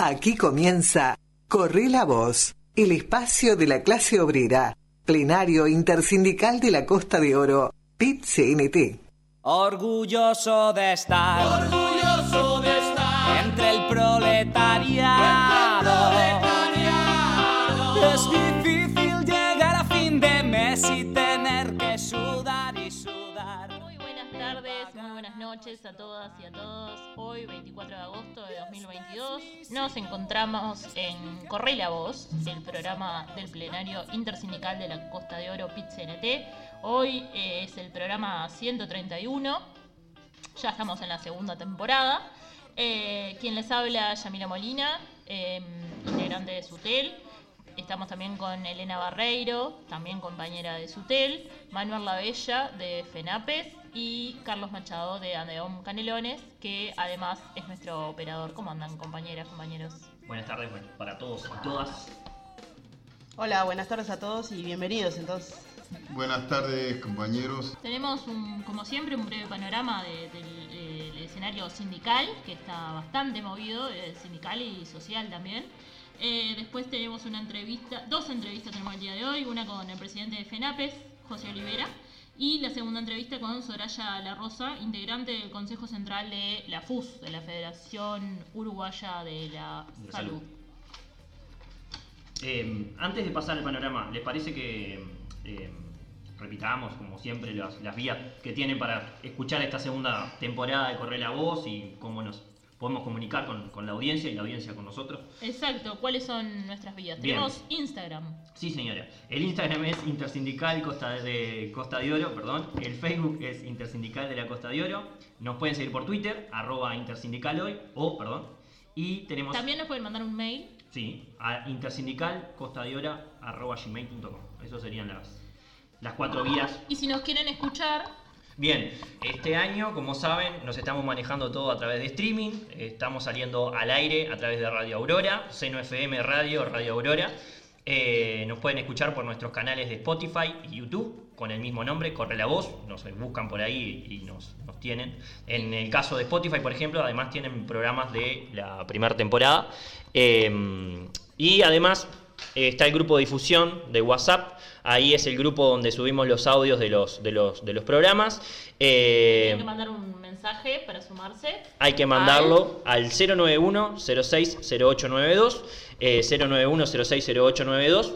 Aquí comienza Corre la Voz, el espacio de la clase obrera, plenario intersindical de la Costa de Oro, PIT-CNT. Orgulloso de estar, noches a todas y a todos. Hoy, 24 de agosto de 2022, nos encontramos en Corre la Voz, el programa del plenario intersindical de la Costa de Oro PIT-CNT. Hoy eh, es el programa 131, ya estamos en la segunda temporada. Eh, quien les habla, Yamila Molina, eh, integrante de Sutel. Estamos también con Elena Barreiro, también compañera de Sutel, Manuel Lavella de FENAPES y Carlos Machado de Andeom Canelones, que además es nuestro operador. ¿Cómo andan compañeras, compañeros? Buenas tardes bueno, para todos y todas. Hola, buenas tardes a todos y bienvenidos entonces. Buenas tardes, compañeros. Tenemos, un, como siempre, un breve panorama de- del el escenario sindical, que está bastante movido, eh, sindical y social también. Eh, después tenemos una entrevista, dos entrevistas tenemos el día de hoy, una con el presidente de FENAPES, José Olivera, y la segunda entrevista con Soraya La Rosa, integrante del Consejo Central de la FUS, de la Federación Uruguaya de la De Salud. salud. Eh, antes de pasar al panorama, ¿les parece que eh, repitamos, como siempre, las, las vías que tienen para escuchar esta segunda temporada de Correr la Voz y cómo nos podemos comunicar con, con la audiencia y la audiencia con nosotros? Exacto, ¿cuáles son nuestras vías? Bien. Tenemos Instagram, Sí, señora. El Instagram es Intersindical Costa de, Costa de Oro, perdón. El Facebook es Intersindical de la Costa de Oro. Nos pueden seguir por Twitter, arroba intersindical hoy, o, perdón. Y tenemos... también nos pueden mandar un mail Sí, a intersindicalcostadeora.gmail.com. Esas serían las, las cuatro vías. Y si nos quieren escuchar, Bien, este año, como saben, nos estamos manejando todo a través de streaming. Estamos saliendo al aire a través de Radio Aurora, Seno FM Radio, Radio Aurora. Eh, nos pueden escuchar por nuestros canales de Spotify y YouTube con el mismo nombre, Corre la Voz. Nos buscan por ahí y nos, tienen. En el caso de Spotify, por ejemplo, además tienen programas de la primera temporada. Eh, y además está el grupo de difusión de WhatsApp. Ahí es el grupo donde subimos los audios de los, de los, de los programas. Eh, tienen que mandar un mensaje para sumarse. hay que mandarlo al 091-060892, eh, 091-060892.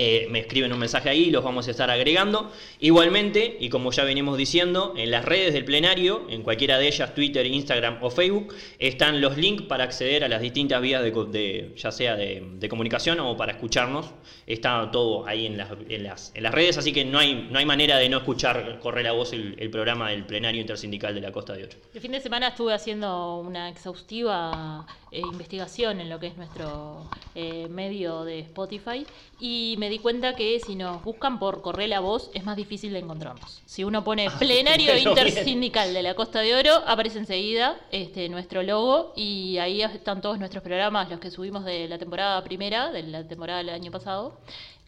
Eh, me escriben un mensaje ahí y los vamos a estar agregando. Igualmente, y como ya venimos diciendo, en las redes del plenario, en cualquiera de ellas, Twitter, Instagram o Facebook, están los links para acceder a las distintas vías de, ya sea de, comunicación o para escucharnos. Está todo ahí en las, en las, en las redes, así que no hay, no hay manera de no escuchar correr la voz el, el programa del plenario intersindical de la Costa de Oro. El fin de semana estuve haciendo una exhaustiva eh, investigación en lo que es nuestro eh, medio de Spotify y me di cuenta que si nos buscan por Corre la Voz es más difícil de encontrarnos. Si uno pone plenario bueno, bien. intersindical de la Costa de Oro, aparece enseguida este, nuestro logo y ahí están todos nuestros programas, los que subimos de la temporada primera, de la temporada del año pasado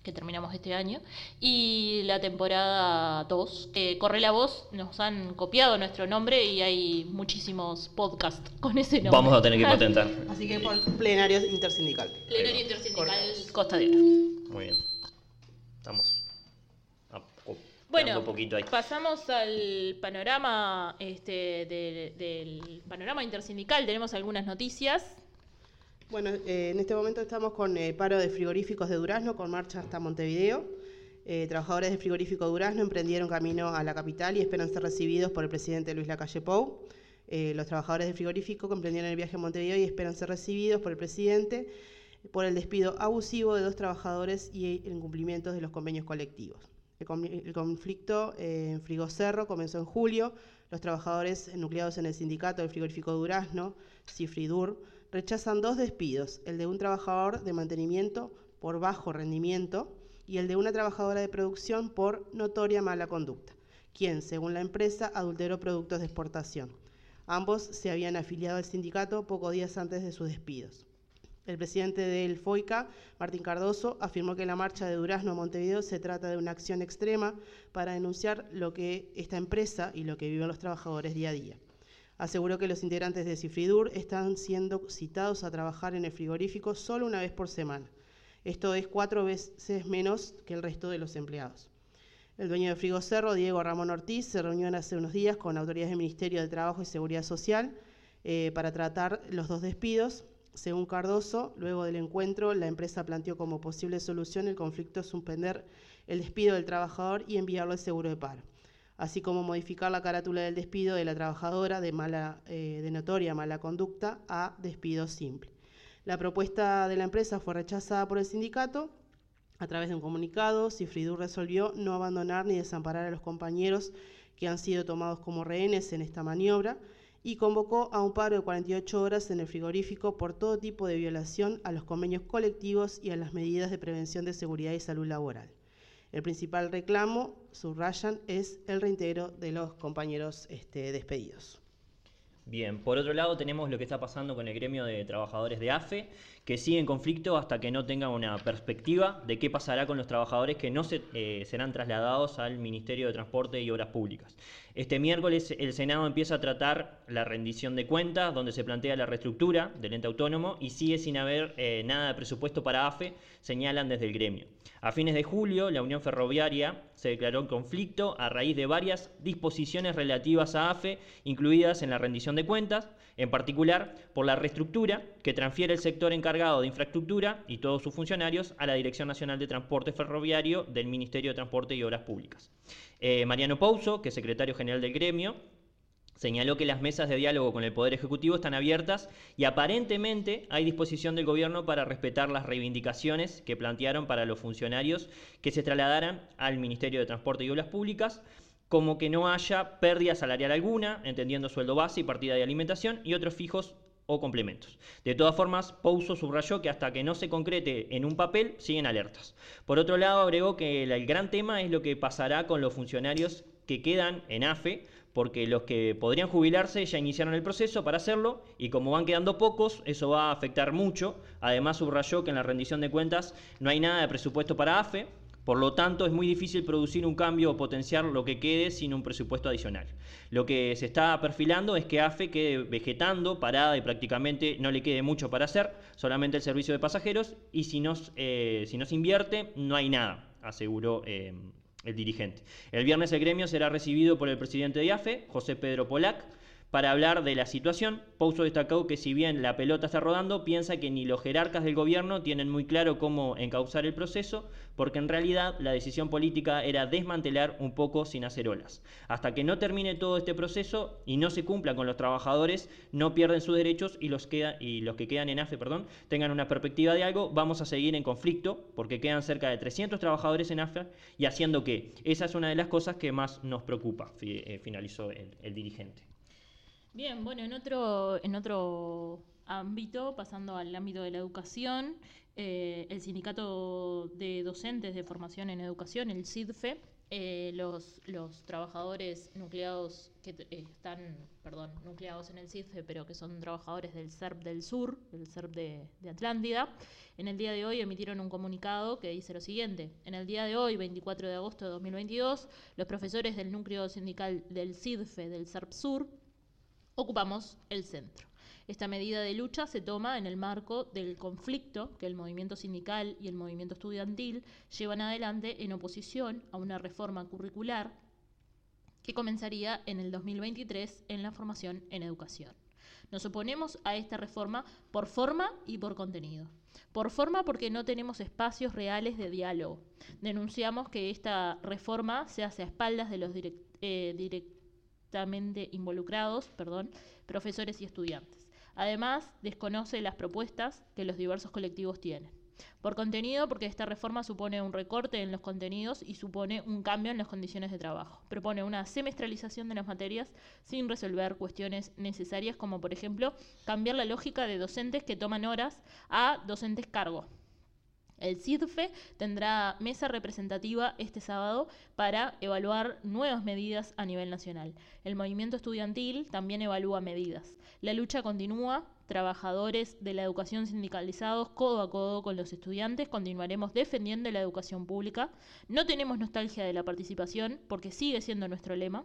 que terminamos este año, y la temporada 2. Eh, Corre la voz, nos han copiado nuestro nombre y hay muchísimos podcasts con ese nombre. Vamos a tener que patentar. Así que por plenarios intersindical. Plenario Intersindical Costa de Oro. Muy bien. Estamos Bueno, poquito ahí. pasamos al panorama este, de- del panorama intersindical. Tenemos algunas noticias. Bueno, eh, en este momento estamos con eh, paro de frigoríficos de Durazno, con marcha hasta Montevideo. Eh, trabajadores del frigorífico Durazno emprendieron camino a la capital y esperan ser recibidos por el presidente Luis Lacalle Pou. Eh, los trabajadores del frigorífico emprendieron el viaje a Montevideo y esperan ser recibidos por el presidente por el despido abusivo de dos trabajadores y el incumplimiento de los convenios colectivos. El, con- el conflicto en Frigocerro comenzó en julio. Los trabajadores nucleados en el sindicato del frigorífico Durazno, Cifridur, rechazan dos despidos, el de un trabajador de mantenimiento por bajo rendimiento y el de una trabajadora de producción por notoria mala conducta, quien, según la empresa, adulteró productos de exportación. Ambos se habían afiliado al sindicato pocos días antes de sus despidos. El presidente del FOICA, Martín Cardoso, afirmó que la marcha de Durazno a Montevideo se trata de una acción extrema para denunciar lo que esta empresa y lo que viven los trabajadores día a día. Aseguró que los integrantes de Cifridur están siendo citados a trabajar en el frigorífico solo una vez por semana. Esto es cuatro veces menos que el resto de los empleados. El dueño de Frigo Cerro, Diego Ramón Ortiz, se reunió hace unos días con autoridades del Ministerio de Trabajo y Seguridad Social eh, para tratar los dos despidos. Según Cardoso, luego del encuentro, la empresa planteó como posible solución el conflicto suspender el despido del trabajador y enviarlo al seguro de paro así como modificar la carátula del despido de la trabajadora de, mala, eh, de notoria mala conducta a despido simple. La propuesta de la empresa fue rechazada por el sindicato. A través de un comunicado, Cifridur resolvió no abandonar ni desamparar a los compañeros que han sido tomados como rehenes en esta maniobra y convocó a un paro de 48 horas en el frigorífico por todo tipo de violación a los convenios colectivos y a las medidas de prevención de seguridad y salud laboral. El principal reclamo, subrayan, es el reintegro de los compañeros este, despedidos. Bien, por otro lado tenemos lo que está pasando con el gremio de trabajadores de AFE, que sigue en conflicto hasta que no tenga una perspectiva de qué pasará con los trabajadores que no se, eh, serán trasladados al Ministerio de Transporte y Obras Públicas. Este miércoles el Senado empieza a tratar la rendición de cuentas, donde se plantea la reestructura del ente autónomo y sigue sin haber eh, nada de presupuesto para AFE, señalan desde el gremio. A fines de julio, la Unión Ferroviaria se declaró en conflicto a raíz de varias disposiciones relativas a AFE, incluidas en la rendición de cuentas, en particular por la reestructura que transfiere el sector encargado de infraestructura y todos sus funcionarios a la Dirección Nacional de Transporte Ferroviario del Ministerio de Transporte y Obras Públicas. Eh, Mariano Pouso, que es secretario general del gremio, Señaló que las mesas de diálogo con el Poder Ejecutivo están abiertas y aparentemente hay disposición del Gobierno para respetar las reivindicaciones que plantearon para los funcionarios que se trasladaran al Ministerio de Transporte y Obras Públicas, como que no haya pérdida salarial alguna, entendiendo sueldo base y partida de alimentación y otros fijos o complementos. De todas formas, Pouso subrayó que hasta que no se concrete en un papel, siguen alertas. Por otro lado, agregó que el gran tema es lo que pasará con los funcionarios que quedan en AFE, porque los que podrían jubilarse ya iniciaron el proceso para hacerlo y como van quedando pocos, eso va a afectar mucho. Además, subrayó que en la rendición de cuentas no hay nada de presupuesto para AFE, por lo tanto, es muy difícil producir un cambio o potenciar lo que quede sin un presupuesto adicional. Lo que se está perfilando es que AFE quede vegetando, parada y prácticamente no le quede mucho para hacer, solamente el servicio de pasajeros, y si no, eh, se invierte, no hay nada, aseguró eh, el dirigente. El viernes el gremio será recibido por el presidente de AFE, José Pedro Polac, para hablar de la situación, Pouso destacó que si bien la pelota está rodando, piensa que ni los jerarcas del gobierno tienen muy claro cómo encauzar el proceso, porque en realidad la decisión política era desmantelar un poco sin hacer olas. Hasta que no termine todo este proceso y no se cumpla con los trabajadores, no pierden sus derechos y los, queda, y los que quedan en AFE perdón, tengan una perspectiva de algo, vamos a seguir en conflicto, porque quedan cerca de 300 trabajadores en AFE y haciendo que esa es una de las cosas que más nos preocupa, eh, finalizó el dirigente. Bien, bueno, en otro, en otro ámbito, pasando al ámbito de la educación, eh, el Sindicato de Docentes de Formación en Educación, el CIDFE, eh, los, los trabajadores nucleados que eh, están, perdón, nucleados en el CIDFE, pero que son trabajadores del CERP del Sur, del CERP de, de, Atlántida, en el día de hoy emitieron un comunicado que dice lo siguiente. En el día de hoy, 24 de agosto de 2022, los profesores del núcleo sindical del CIDFE del CERP Sur ocupamos el centro. Esta medida de lucha se toma en el marco del conflicto que el movimiento sindical y el movimiento estudiantil llevan adelante en oposición a una reforma curricular que comenzaría en el 2023 en la formación en educación. Nos oponemos a esta reforma por forma y por contenido. Por forma porque no tenemos espacios reales de diálogo. Denunciamos que esta reforma se hace a espaldas de los eh, directores involucrados, perdón, profesores y estudiantes. Además, desconoce las propuestas que los diversos colectivos tienen. Por contenido, porque esta reforma supone un recorte en los contenidos y supone un cambio en las condiciones de trabajo. Propone una semestralización de las materias sin resolver cuestiones necesarias como, por ejemplo, cambiar la lógica de docentes que toman horas a docentes cargo, el CIDFE tendrá mesa representativa este sábado para evaluar nuevas medidas a nivel nacional. El movimiento estudiantil también evalúa medidas. La lucha continúa. Trabajadores de la educación sindicalizados codo a codo con los estudiantes continuaremos defendiendo la educación pública. No tenemos nostalgia de la participación porque sigue siendo nuestro lema.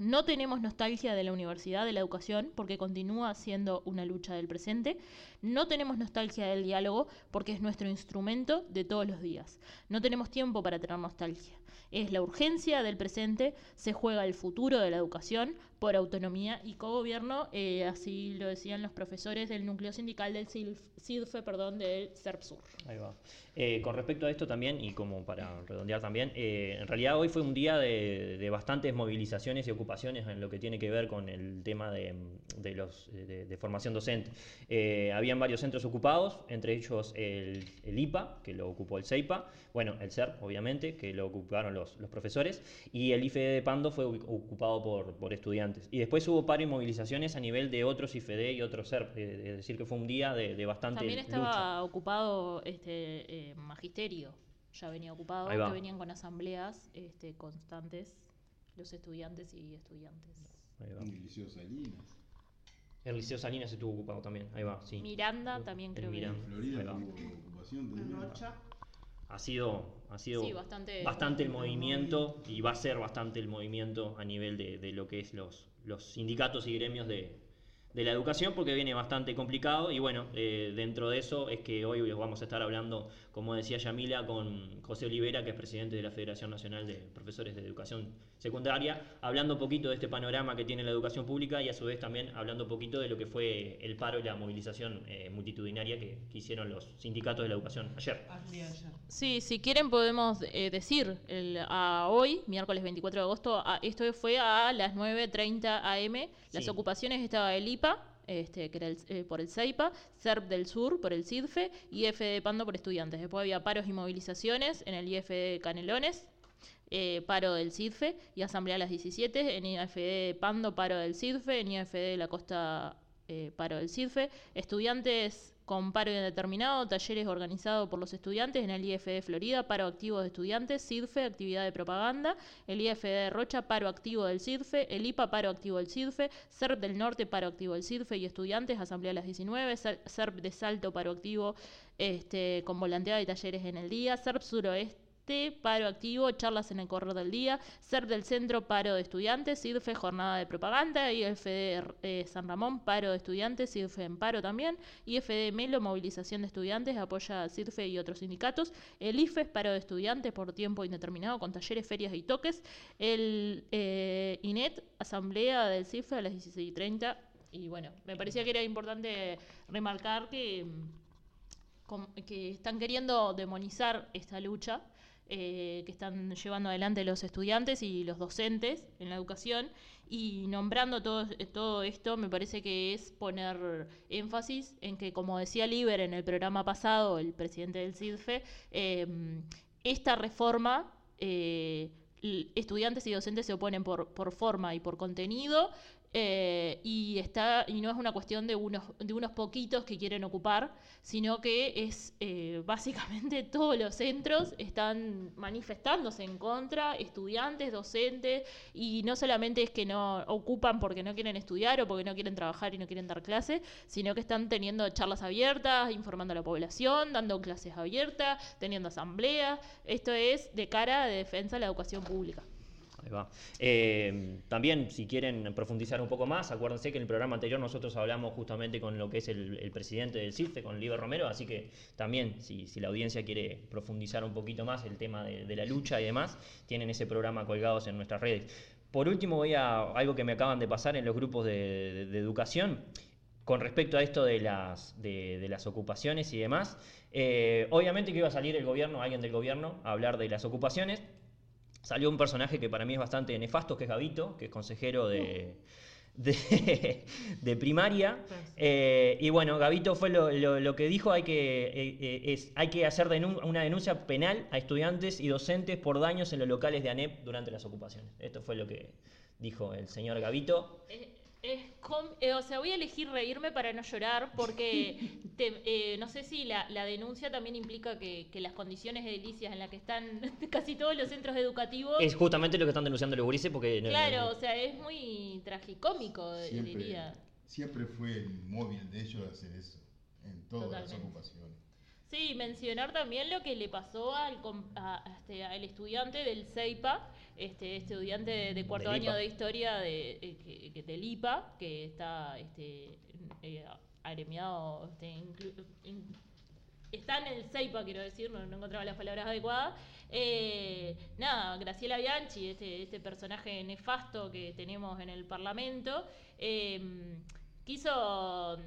No tenemos nostalgia de la universidad, de la educación, porque continúa siendo una lucha del presente. No tenemos nostalgia del diálogo, porque es nuestro instrumento de todos los días. No tenemos tiempo para tener nostalgia. Es la urgencia del presente, se juega el futuro de la educación por autonomía y cogobierno, eh, así lo decían los profesores del núcleo sindical del CIDFE, perdón, del CERPSUR. Ahí va. Eh, con respecto a esto también, y como para redondear también, eh, en realidad hoy fue un día de, bastantes movilizaciones y ocupaciones en lo que tiene que ver con el tema de, los, de, formación docente. Habían varios centros ocupados, entre ellos el, IPA, que lo ocupó el CEIPA, bueno, el CERP, obviamente, que lo ocuparon los, los profesores, y el IFE de Pando fue ocupado por, por estudiantes y después hubo paro y movilizaciones a nivel de otros IFD y otros SERP, eh, es decir, que fue un día de, bastante También estaba ocupado este eh, magisterio, ya venía ocupado, que venían con asambleas este, constantes los estudiantes y estudiantes. El Liceo Salinas. El Liceo Salinas estuvo ocupado también, ahí va, sí. Miranda también creo que. Florida ocupación también ha sido, ha sido bastante, el movimiento. y va a ser bastante el movimiento a nivel de, de lo que es los, los sindicatos y gremios de, de la educación porque viene bastante complicado y bueno, eh, dentro de eso es que hoy vamos a estar hablando, como decía Yamila, con José Olivera, que es presidente de la Federación Nacional de Profesores de Educación Secundaria, hablando un poquito de este panorama que tiene la educación pública y a su vez también hablando un poquito de lo que fue el paro y la movilización eh, multitudinaria que, hicieron los sindicatos de la educación ayer. Sí, si quieren podemos eh, decir el, a hoy, miércoles 24 de agosto, esto fue a las 9.30 am, las ocupaciones estaba el este, que era eh, por el CEIPA, CERP del Sur por el CIDFE, IF de Pando por estudiantes. Después había paros y movilizaciones en el IF de Canelones, eh, paro del CIDFE y asamblea a las 17, en IF de Pando, paro del CIDFE, en IF de la Costa, eh, paro del CIDFE. Estudiantes con paro indeterminado, talleres organizados por los estudiantes en el IF de Florida, paro activo de estudiantes, CIDFE, actividad de propaganda, el IF de Rocha, paro activo del CIDFE, el IPA, paro activo del CIDFE, CERP del Norte, paro activo del CIDFE y estudiantes, asamblea a las 19, CERP de Salto, paro activo este, con volanteada y talleres en el día, CERP Suroeste, paro activo, charlas en el correo del día, SERP del centro, paro de estudiantes, CIDFE, jornada de propaganda, IFD de eh, San Ramón, paro de estudiantes, CIDFE en paro también, IFD Melo, movilización de estudiantes, apoya a CIDFE y otros sindicatos, el IFES, paro de estudiantes por tiempo indeterminado con talleres, ferias y toques, el eh, INET, asamblea del CIDFE a las 16.30 y bueno, me parecía que era importante remarcar que que están queriendo demonizar esta lucha eh, que están llevando adelante los estudiantes y los docentes en la educación. Y nombrando todo, todo esto me parece que es poner énfasis en que, como decía Liber en el programa pasado, el presidente del CIDFE, em, esta reforma... Eh, estudiantes y docentes se oponen por, por forma y por contenido, eh, y está y no es una cuestión de unos de unos poquitos que quieren ocupar sino que es eh, básicamente todos los centros están manifestándose en contra estudiantes docentes y no solamente es que no ocupan porque no quieren estudiar o porque no quieren trabajar y no quieren dar clases sino que están teniendo charlas abiertas informando a la población dando clases abiertas teniendo asambleas. Esto es de cara de defensa de la educación pública eh, también, si quieren profundizar un poco más, acuérdense que en el programa anterior nosotros hablamos justamente con lo que es el, presidente del CIFE, con Liber Romero, así que también, si, la audiencia quiere profundizar un poquito más el tema de, la lucha y demás, tienen ese programa colgados en nuestras redes. Por último, voy a algo que me acaban de pasar en los grupos de, educación. Con respecto a esto de las, ocupaciones y demás, eh, obviamente que iba a salir el gobierno, alguien del gobierno, a hablar de las ocupaciones, salió un personaje que para mí es bastante nefasto, que es Gavito, que es consejero de, de, primaria. Eh, y bueno, Gavito fue lo, que dijo, hay que, eh, eh, es, hay que hacer una denuncia penal a estudiantes y docentes por daños en los locales de ANEP durante las ocupaciones. Esto fue lo que dijo el señor Gavito. Eh, o sea, voy a elegir reírme para no llorar porque eh, no sé si la, denuncia también implica que, las condiciones edilicias en las que están casi todos los centros educativos... Es justamente lo que están denunciando los gurises porque... Claro, o sea, es muy tragicómico, siempre, diría. Siempre fue el móvil de ellos hacer eso, en todas las ocupaciones. Sí, mencionar también lo que le pasó al, a- a este, al estudiante del CEIPA, este estudiante de, de cuarto año de historia de, eh, que- que- del IPA, que está este, eh, agremiado, este, inclu- in- está en el CEIPA, quiero decir, no, no encontraba las palabras adecuadas. Eh, nada, Graciela Bianchi, este, este personaje nefasto que tenemos en el Parlamento, eh, quiso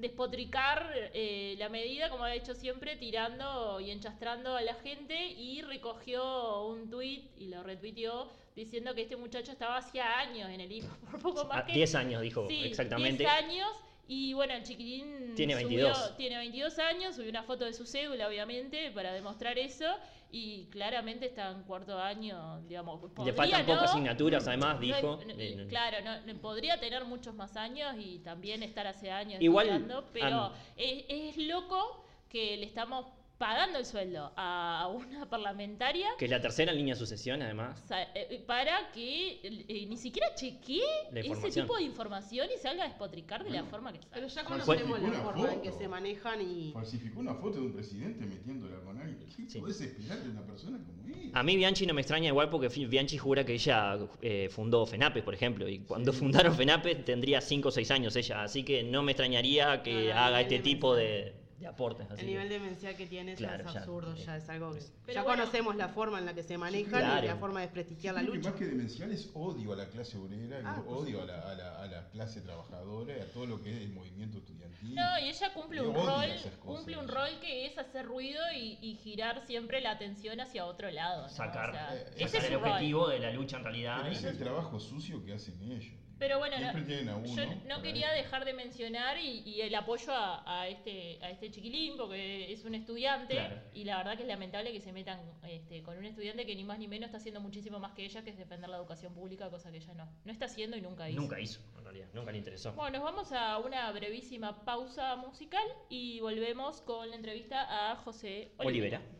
despotricar eh, la medida, como ha hecho siempre, tirando y enchastrando a la gente y recogió un tuit y lo retuiteó diciendo que este muchacho estaba hacía años en el IPA, por poco más Ah, que 10 años dijo Sí, exactamente. 10 años. Y bueno, el chiquilín Tiene subió- 22. tiene 22 años, subió una foto de su cédula, obviamente, para demostrar eso. Y claramente está en cuarto año, digamos. Le podría faltan no- pocas asignaturas, además, no- dijo. no- claro, podría tener muchos más años y también estar hace años Igual, estudiando, pero es, es loco que le estamos pagando el sueldo a una parlamentaria Que es la tercera en línea de sucesión, además. sa- eh, para que eh, ni siquiera chequee ese tipo de información y salga a despotricar de la forma que Pero salga. ya conocemos la forma en que se manejan y... Falsificó una foto de un presidente metiéndola con alguien. ¿Qué Sí. podés esperar de una persona como él? A mí Bianchi no me extraña igual porque Bianchi jura que ella eh, fundó FENAPES, por ejemplo, y cuando fundaron FENAPES tendría 5 o 6 años ella, así que no me extrañaría que No, no, haga este tipo de, de aportes. así El que- nivel demencial que tiene ya Claro, es ya, absurdo, eh. ya es algo que... Pero ya bueno. conocemos la forma en la que se manejan Claro. y la forma de desprestigiar la que lucha. más que demencial es odio a la clase obrera, Ah, por odio a la, a, la, a la clase trabajadora y a todo lo que es el movimiento estudiantil. No, y ella cumple un Odia rol, cumple un rol que es hacer ruido y, y girar siempre la atención hacia otro lado. ¿no? Sacar, O sea, eh, ese sacar es el su rol. objetivo de la lucha en realidad. Pero y- es el trabajo sucio que hacen ellos. Pero bueno, no, Siempre tienen a uno yo no quería dejar de mencionar y, y el apoyo a, a este a este chiquilín porque es un estudiante Claro. y la verdad que es lamentable que se metan este, con un estudiante que ni más ni menos está haciendo muchísimo más que ella que es defender la educación pública cosa que ella no no está haciendo y nunca hizo. Nunca hizo, en realidad, nunca le interesó. Bueno, nos vamos a una brevísima pausa musical y volvemos con la entrevista a José Olivera. Olivera.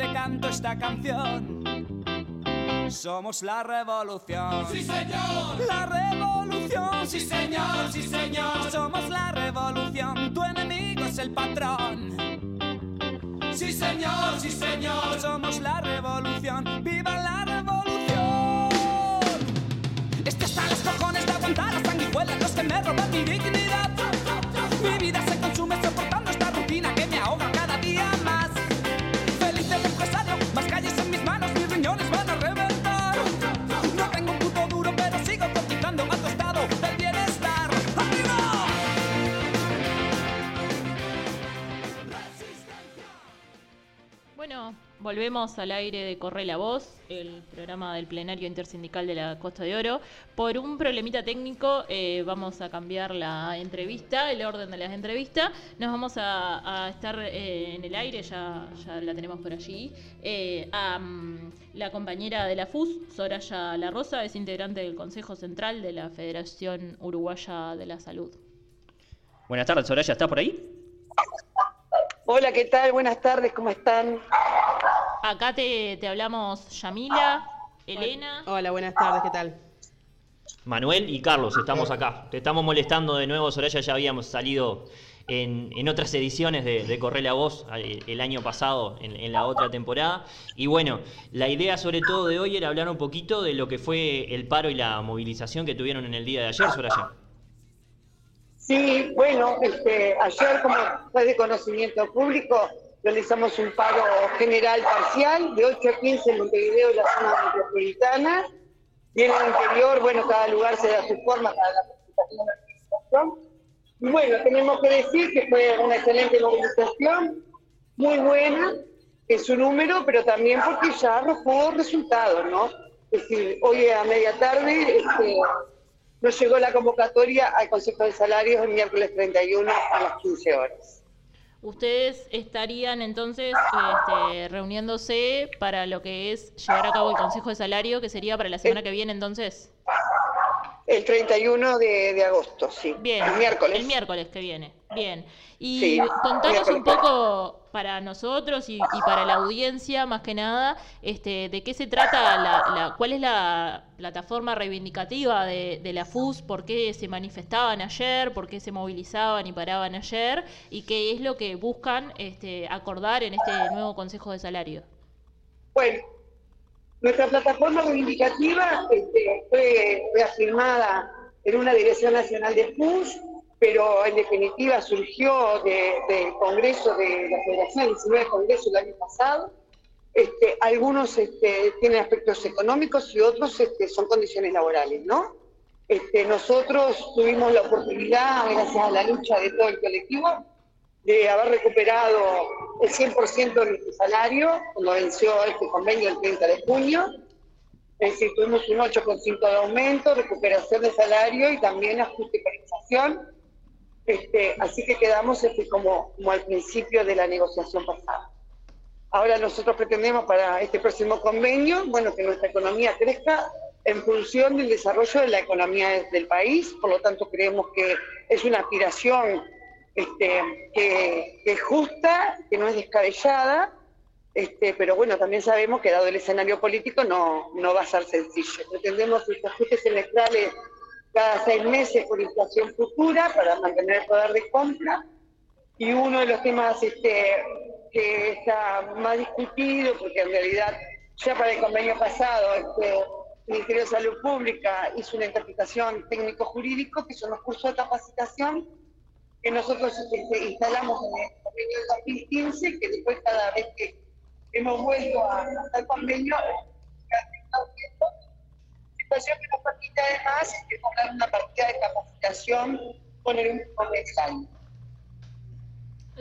Te canto esta canción. Somos la revolución. Sí, señor. La revolución. Sí, señor, sí, señor. Somos la revolución. Tu enemigo es el patrón. Sí, señor, sí, señor. Somos la revolución. Volvemos al aire de Corre la Voz, el programa del plenario intersindical de la Costa de Oro. Por un problemita técnico eh, vamos a cambiar la entrevista, el orden de las entrevistas. Nos vamos a, a estar eh, en el aire, ya, ya la tenemos por allí. eh, a mm, la compañera de la FUS, Soraya La Rosa, es integrante del Consejo Central de la Federación Uruguaya de la Salud. Buenas tardes, Soraya, ¿estás por ahí? Hola, ¿qué tal? Buenas tardes, ¿cómo están? Acá te, te hablamos Yamila, Elena. Hola, buenas tardes, ¿qué tal? Manuel y Carlos, estamos acá. Te estamos molestando de nuevo, Soraya, ya habíamos salido en, en otras ediciones de, de Corre la Voz el, el año pasado, en, en la otra temporada. Y bueno, la idea sobre todo de hoy era hablar un poquito de lo que fue el paro y la movilización que tuvieron en el día de ayer, Soraya. Sí, bueno, este, ayer, como fue de conocimiento público, realizamos un paro general parcial de 8 a 15 en Montevideo y la zona metropolitana. Y en el interior, bueno, cada lugar se da su forma para la participación de la. Y bueno, tenemos que decir que fue una excelente movilización, muy buena en su número, pero también porque ya arrojó resultados, ¿no? Es decir, hoy a media tarde este, nos llegó la convocatoria al Consejo de Salarios el miércoles 31 a las 15 horas. Ustedes estarían entonces este, reuniéndose para lo que es llevar a cabo el Consejo de Salario, que sería para la semana que viene entonces. El 31 de, de agosto, sí. Bien. El miércoles. El miércoles que viene. Bien. Y Sí, contanos un poco para nosotros y, y para la audiencia, más que nada, este, de qué se trata, la, la- cuál es la plataforma reivindicativa de, la FUS, por qué se manifestaban ayer, por qué se movilizaban y paraban ayer, y qué es lo que buscan este, acordar en este nuevo Consejo de Salario. Bueno, nuestra plataforma reivindicativa este, fue, fue afirmada en una dirección nacional de FUS, pero en definitiva surgió de- del Congreso de la Federación, el 19 Congreso el año pasado. Este, algunos este, tienen aspectos económicos y otros este, son condiciones laborales, ¿no? Este, nosotros tuvimos la oportunidad, gracias a la lucha de todo el colectivo, de haber recuperado el 100% de nuestro salario cuando venció este convenio el 30 de junio. Es decir, tuvimos un 8,5 de aumento, recuperación de salario y también ajuste y actualización. Este, así que quedamos este, como, como al principio de la negociación pasada. Ahora nosotros pretendemos para este próximo convenio, bueno, que nuestra economía crezca en función del desarrollo de la economía de- del país, por lo tanto creemos que es una aspiración este, que, que es justa, que no es descabellada, este, pero bueno, también sabemos que dado el escenario político no, no va a ser sencillo. Pretendemos estos ajustes semestrales cada seis meses por inflación futura para mantener el poder de compra. Y uno de los temas este, que está más discutido, porque en realidad ya para el convenio pasado este, el Ministerio de Salud Pública hizo una interpretación técnico-jurídico, que son los cursos de capacitación que nosotros este, instalamos en el convenio del 2015, que después cada vez que hemos vuelto a convenio, situación que nos permite además cobrar una partida de capacitación con el.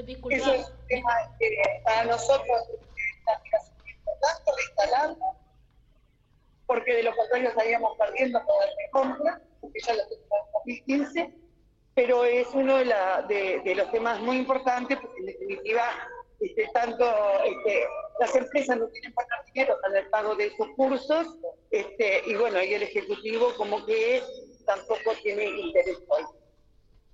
Disculpa. Eso es un tema que para nosotros es importante, instalarlo, porque de lo contrario estaríamos perdiendo poder de compra, porque ya lo tenemos en 2015, pero es uno de, la- de- de los temas muy importantes, porque en definitiva, este, tanto este, las empresas no tienen para dinero para el pago de esos cursos, este, y bueno, y el Ejecutivo como que tampoco tiene interés hoy.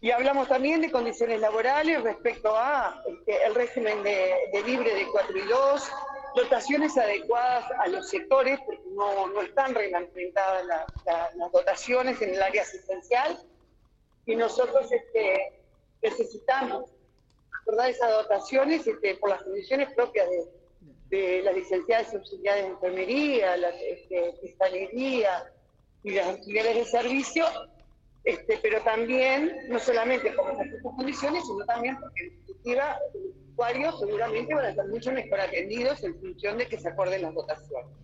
Y hablamos también de condiciones laborales respecto a este, el régimen de, de libre de 4 y 2, dotaciones adecuadas a los sectores, porque no, no están reglamentadas la- la- las dotaciones en el área asistencial, y nosotros este, necesitamos acordar esas dotaciones este, por las condiciones propias de, de las licenciadas y auxiliares de enfermería, la este, fiscalería y las auxiliares de servicio, este, pero también, no solamente por estas condiciones, sino también porque en definitiva los usuarios seguramente van a estar mucho mejor atendidos en función de que se acuerden las dotaciones.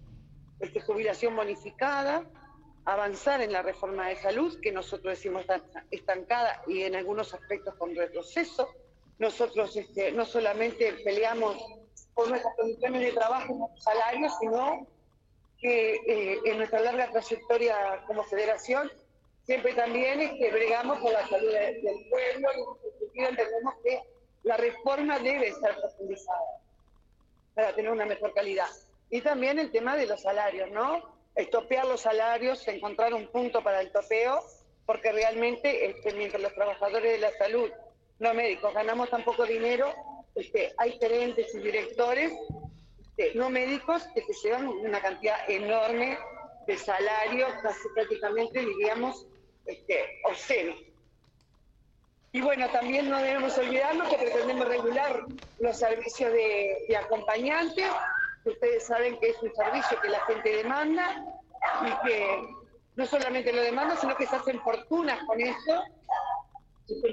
Este, jubilación bonificada, avanzar en la reforma de salud, que nosotros decimos está estancada y en algunos aspectos con retroceso. Nosotros este, no solamente peleamos por nuestras condiciones de trabajo y nuestros salarios, sino que eh, en nuestra larga trayectoria como federación siempre también este, bregamos por la salud de- del pueblo y sentido entendemos que la reforma debe ser profundizada para tener una mejor calidad. Y también el tema de los salarios, ¿no? Estopear los salarios, encontrar un punto para el topeo, porque realmente este, mientras los trabajadores de la salud, no médicos, ganamos tan poco dinero, este, hay gerentes y directores este, no médicos que se llevan una cantidad enorme de salario, casi prácticamente diríamos este, obsceno. Y bueno, también no debemos olvidarnos que pretendemos regular los servicios de, de acompañante, que ustedes saben que es un servicio que la gente demanda y que no solamente lo demanda, sino que se hacen fortunas con eso, sus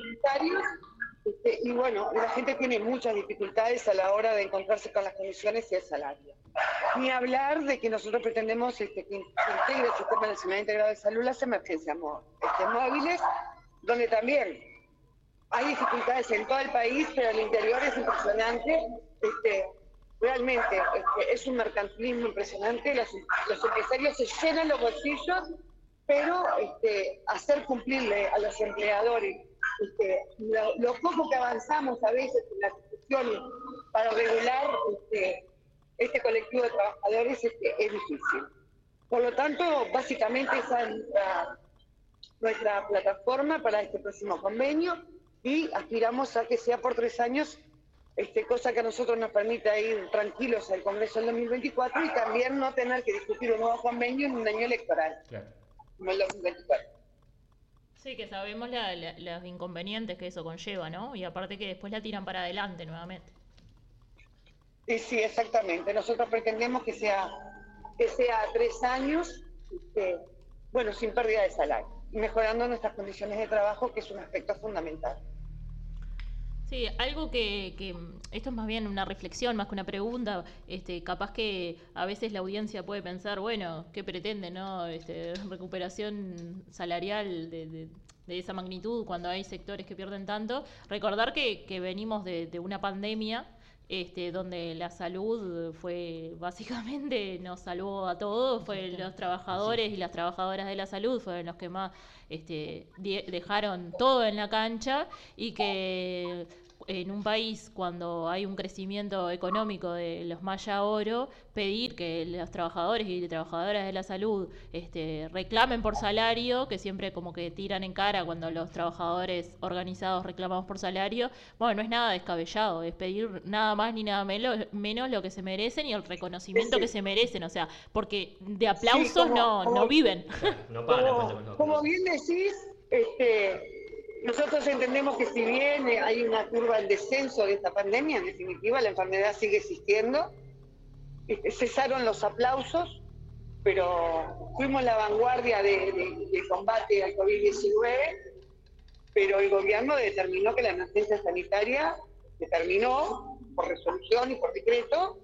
este, y bueno, la gente tiene muchas dificultades a la hora de encontrarse con las condiciones y el salario. Ni hablar de que nosotros pretendemos este, que integre el Sistema Nacional Integrado de Salud las emergencias este, móviles, donde también hay dificultades en todo el país, pero el interior es impresionante. Este, realmente este, es un mercantilismo impresionante. Los, los empresarios se llenan los bolsillos, pero este, hacer cumplirle a los empleadores este, lo, lo poco que avanzamos a veces en las discusiones para regular este, este colectivo de trabajadores este, es difícil. Por lo tanto, básicamente esa es nuestra, nuestra plataforma para este próximo convenio y aspiramos a que sea por tres años, este, cosa que a nosotros nos permita ir tranquilos al Congreso del 2024 y también no tener que discutir un nuevo convenio en un año electoral, Claro. como el 2024. Sí, que sabemos la- la- los inconvenientes que eso conlleva, ¿no? Y aparte que después la tiran para adelante nuevamente. Sí, sí, exactamente. Nosotros pretendemos que sea, que sea tres años, este, bueno, sin pérdida de salario, mejorando nuestras condiciones de trabajo, que es un aspecto fundamental. Sí, algo que, que esto es más bien una reflexión más que una pregunta, este, capaz que a veces la audiencia puede pensar, bueno, ¿qué pretende, no? Este, recuperación salarial de, de- esa magnitud cuando hay sectores que pierden tanto. Recordar que, que venimos de una pandemia este, donde la salud fue básicamente nos salvó a todos, fue los trabajadores y las trabajadoras de la salud fueron los que más este, dejaron todo en la cancha y que en un país cuando hay un crecimiento económico de los Maya Oro, pedir que los trabajadores y trabajadoras de la salud este, reclamen por salario, que siempre como que tiran en cara cuando los trabajadores organizados reclamamos por salario, bueno, no es nada descabellado, es pedir nada más ni nada menos, menos lo que se merecen y el reconocimiento que se merecen, o sea, porque de aplausos como- no, como- no viven. No pagan Como, como bien decís, este, nosotros entendemos que si bien eh, hay una curva en descenso de esta pandemia, en definitiva la enfermedad sigue existiendo, este, cesaron los aplausos, pero fuimos la vanguardia de, combate al COVID-19, pero el gobierno determinó que la emergencia sanitaria determinó por resolución y por decreto,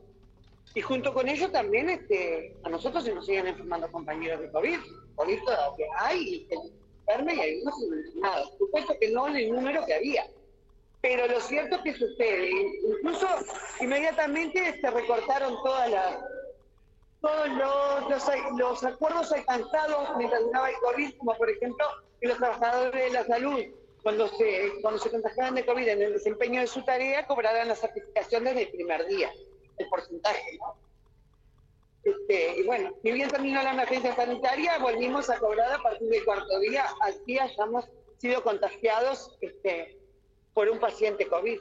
y junto con ello también este, a nosotros se nos siguen enfermando compañeros de COVID. COVID todavía hay, y y hay unos subvencionados. Supuesto que no el número que había. pero lo cierto que sucede. Incluso inmediatamente se recortaron todas las todos los, los, acuerdos alcanzados mientras duraba el COVID, como por ejemplo que los trabajadores de la salud, cuando se, cuando se contagiaban de COVID en el desempeño de su tarea, cobraran la certificación desde el primer día, el porcentaje. Este, y bueno, ni bien terminó la emergencia sanitaria, volvimos a cobrar a partir del cuarto día, así hayamos sido contagiados este, por un paciente COVID.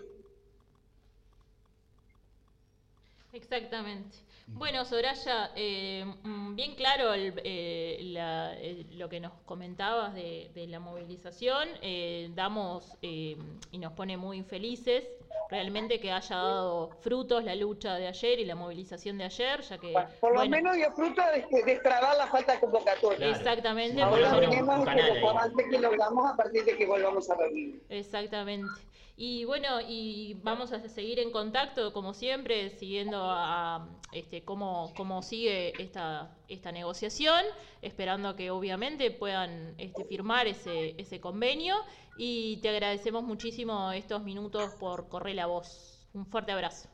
Exactamente. Bueno, Soraya, eh, mm, bien claro el, eh, la- el- lo que nos comentabas de, de la movilización. eh, damos eh, y nos pone muy felices realmente que haya dado frutos la lucha de ayer y la movilización de ayer, ya que... Por lo bueno, menos dio fruto de destrabar la falta de convocatoria. Claro. Exactamente. Ahora tenemos canal que logramos a partir de que volvamos a reunir. Exactamente. Y bueno, y vamos a seguir en contacto, como siempre, siguiendo a, este, cómo, cómo sigue esta, esta negociación, esperando que obviamente puedan este, firmar ese, ese convenio. Y te agradecemos muchísimo estos minutos por correr la voz. Un fuerte abrazo.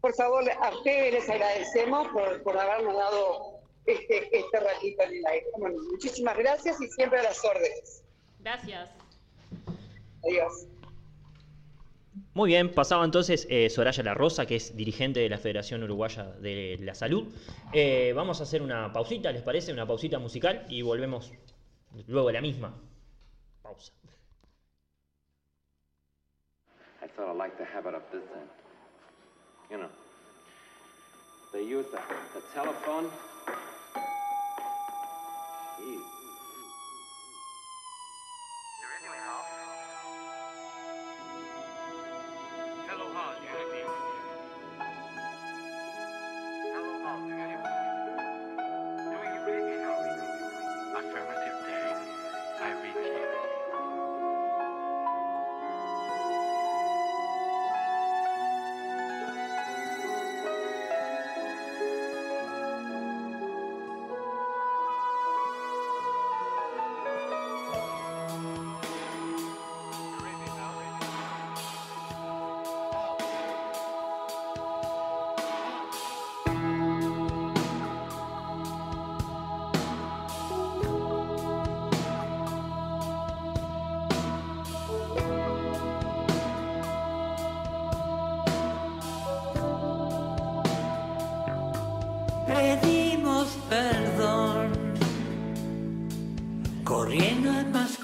Por favor, a ustedes les agradecemos por, por habernos dado este, este ratito en el aire. Bueno, muchísimas gracias y siempre a las órdenes. Gracias. Adiós. Muy bien, pasaba entonces eh, Soraya La Rosa, que es dirigente de la Federación Uruguaya de la Salud. Eh, vamos a hacer una pausita, ¿les parece? Una pausita musical y volvemos luego de la misma. Pausa. I.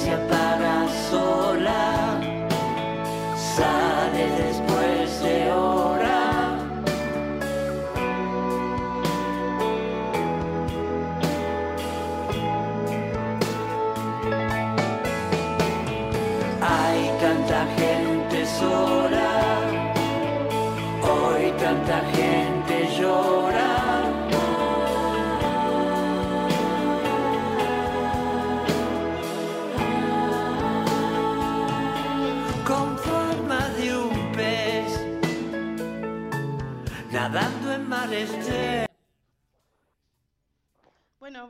Prende y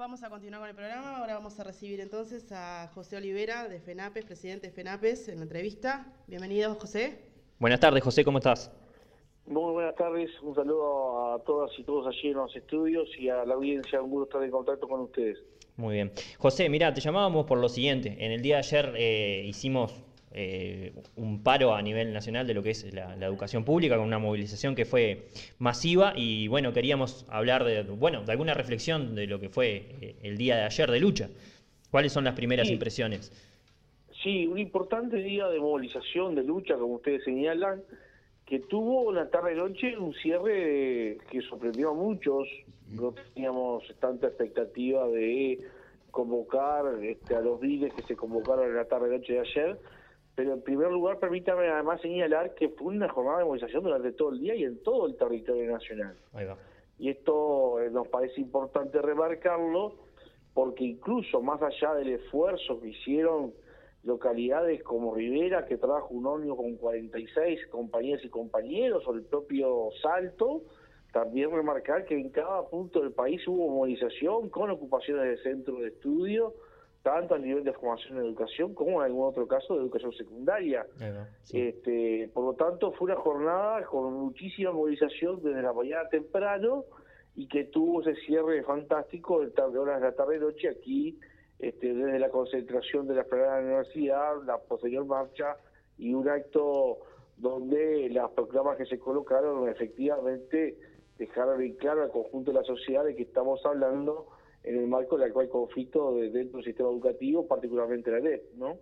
vamos a continuar con el programa. Ahora vamos a recibir entonces a José Olivera de FENAPES, presidente de FENAPES, en la entrevista. Bienvenido, José. Buenas tardes, José, ¿cómo estás? Muy buenas tardes, un saludo a todas y todos allí en los estudios y a la audiencia, un gusto estar en contacto con ustedes. Muy bien. José, mira, te llamábamos por lo siguiente. En el día de ayer eh, hicimos eh, un paro a nivel nacional de lo que es la, la educación pública con una movilización que fue masiva y bueno, queríamos hablar de, bueno, de alguna reflexión de lo que fue eh, el día de ayer de lucha. ¿Cuáles son las primeras Sí. impresiones? Sí, un importante día de movilización, de lucha, como ustedes señalan, que tuvo la tarde-noche un cierre que sorprendió a muchos. No teníamos tanta expectativa de convocar este, a los diles que se convocaron en la tarde-noche de ayer, pero en primer lugar permítame además señalar que fue una jornada de movilización durante todo el día y en todo el territorio nacional. Ahí va. Y esto eh, nos parece importante remarcarlo porque incluso más allá del esfuerzo que hicieron localidades como Rivera, que trabaja un ómnibus con 46 compañeras y compañeros, o el propio Salto, también remarcar que en cada punto del país hubo movilización con ocupaciones de centros de estudio, tanto a nivel de formación en educación como en algún otro caso de educación secundaria. Sí. Este, por lo tanto, fue una jornada con muchísima movilización desde la mañana temprano y que tuvo ese cierre fantástico de tarde, horas de la tarde-noche aquí, este, desde la concentración de la esplanada de la universidad, la posterior marcha y un acto donde las proclamas que se colocaron efectivamente dejaron en claro al conjunto de la sociedad de que estamos hablando en el marco del actual conflicto de- dentro del sistema educativo, particularmente la ley, ¿no?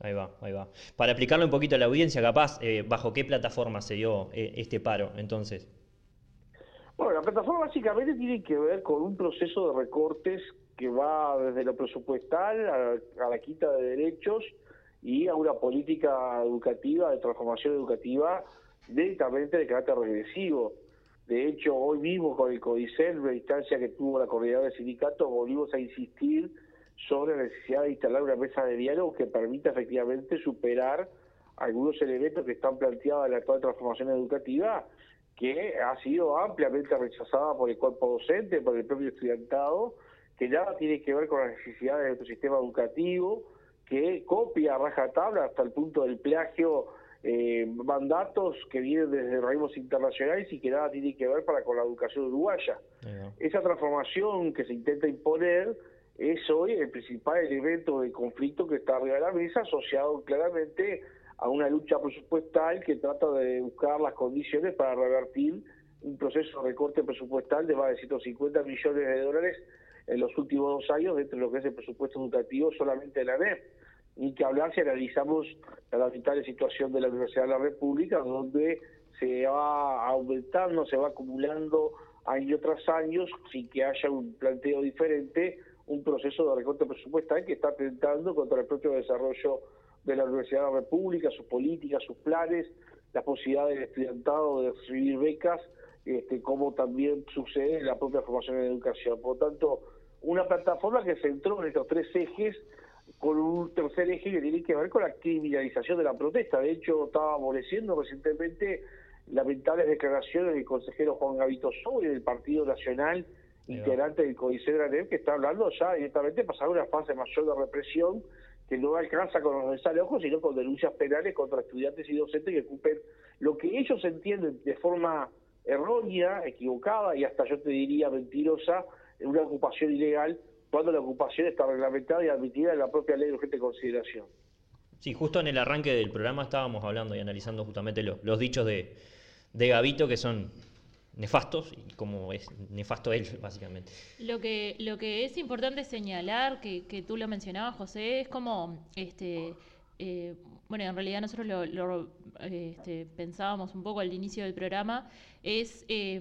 Ahí va, ahí va. Para explicarle un poquito a la audiencia, capaz, eh, ¿bajo qué plataforma se dio eh, este paro entonces? Bueno, la plataforma básicamente tiene que ver con un proceso de recortes que va desde lo presupuestal a, a la quita de derechos y a una política educativa, de transformación educativa directamente de carácter regresivo. De hecho, hoy mismo con el CODICEL, la instancia que tuvo la coordinadora del sindicato, volvimos a insistir sobre la necesidad de instalar una mesa de diálogo que permita efectivamente superar algunos elementos que están planteados en la actual transformación educativa, que ha sido ampliamente rechazada por el cuerpo docente, por el propio estudiantado, que nada tiene que ver con las necesidades de nuestro sistema educativo, que copia a rajatabla hasta el punto del plagio eh, mandatos que vienen desde organismos internacionales y que nada tiene que ver para con la educación uruguaya. Esa transformación que se intenta imponer es hoy el principal elemento de conflicto que está arriba de la mesa, asociado claramente a una lucha presupuestal que trata de buscar las condiciones para revertir un proceso de recorte presupuestal de más de 150 millones de dólares en los últimos dos años dentro de lo que es el presupuesto educativo solamente de la NEP. Ni que hablar si analizamos la lamentable situación de la Universidad de la República, donde se va aumentando, se va acumulando año tras año, sin que haya un planteo diferente, un proceso de recorte presupuestal que está atentando contra el propio desarrollo de la Universidad de la República, sus políticas, sus planes, las posibilidades del estudiantado de recibir becas, este, como también sucede en la propia formación en educación. Por lo tanto, una plataforma que se entró en estos tres ejes con un tercer eje que tiene que ver con la criminalización de la protesta. De hecho, estaba aborreciendo recientemente lamentables declaraciones del consejero Juan Gavito Sobre del Partido Nacional, integrante del Códice de la NEP, que está hablando ya directamente de pasar una fase mayor de represión que no alcanza con los desalojos, sino con denuncias penales contra estudiantes y docentes que ocupen lo que ellos entienden de forma errónea, equivocada y hasta yo te diría mentirosa, una ocupación ilegal, cuando la ocupación está reglamentada y admitida en la propia ley de urgente consideración. Sí, justo en el arranque del programa estábamos hablando y analizando justamente lo- los dichos de, de Gavito que son nefastos y como es nefasto él, básicamente. Lo que, lo que es importante señalar, que, que tú lo mencionabas, José, es como, este, eh, bueno, en realidad nosotros lo, lo, este, pensábamos un poco al inicio del programa, es eh,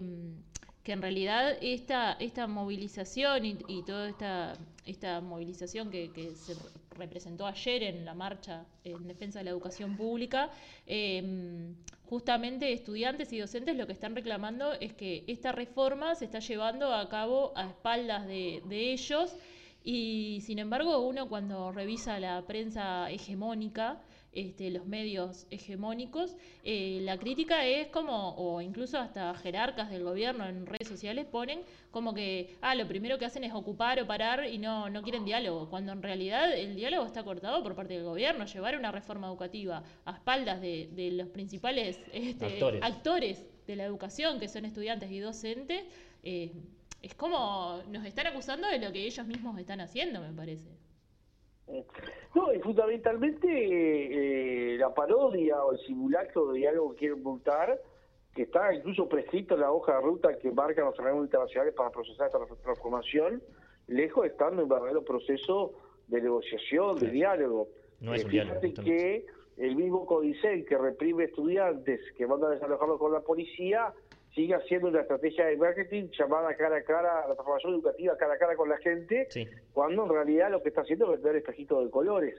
que en realidad esta, esta movilización y, y toda esta, esta movilización que, se representó ayer en la marcha en defensa de la educación pública, eh, justamente estudiantes y docentes lo que están reclamando es que esta reforma se está llevando a cabo a espaldas de, de ellos y sin embargo uno cuando revisa la prensa hegemónica, este, los medios hegemónicos, eh, la crítica es como, o incluso hasta jerarcas del gobierno en redes sociales ponen como que, ah, lo primero que hacen es ocupar o parar y no, no quieren diálogo, cuando en realidad el diálogo está cortado por parte del gobierno, llevar una reforma educativa a espaldas de, de los principales este, Actores. actores de la educación, que son estudiantes y docentes, eh, es como nos están acusando de lo que ellos mismos están haciendo, me parece. No, y fundamentalmente eh, la parodia o el simulacro de diálogo que quieren montar, que está incluso prescrito en la hoja de ruta que marcan los organismos internacionales para procesar esta transformación, lejos estando en verdadero proceso de negociación, de diálogo. No es Eh, un diálogo, Fíjate que el mismo Codicen que reprime estudiantes que mandan a desalojarlos con la policía, sigue haciendo una estrategia de marketing llamada cara a cara, la transformación educativa cara a cara con la gente, Sí. cuando en realidad lo que está haciendo es vender espejitos de colores.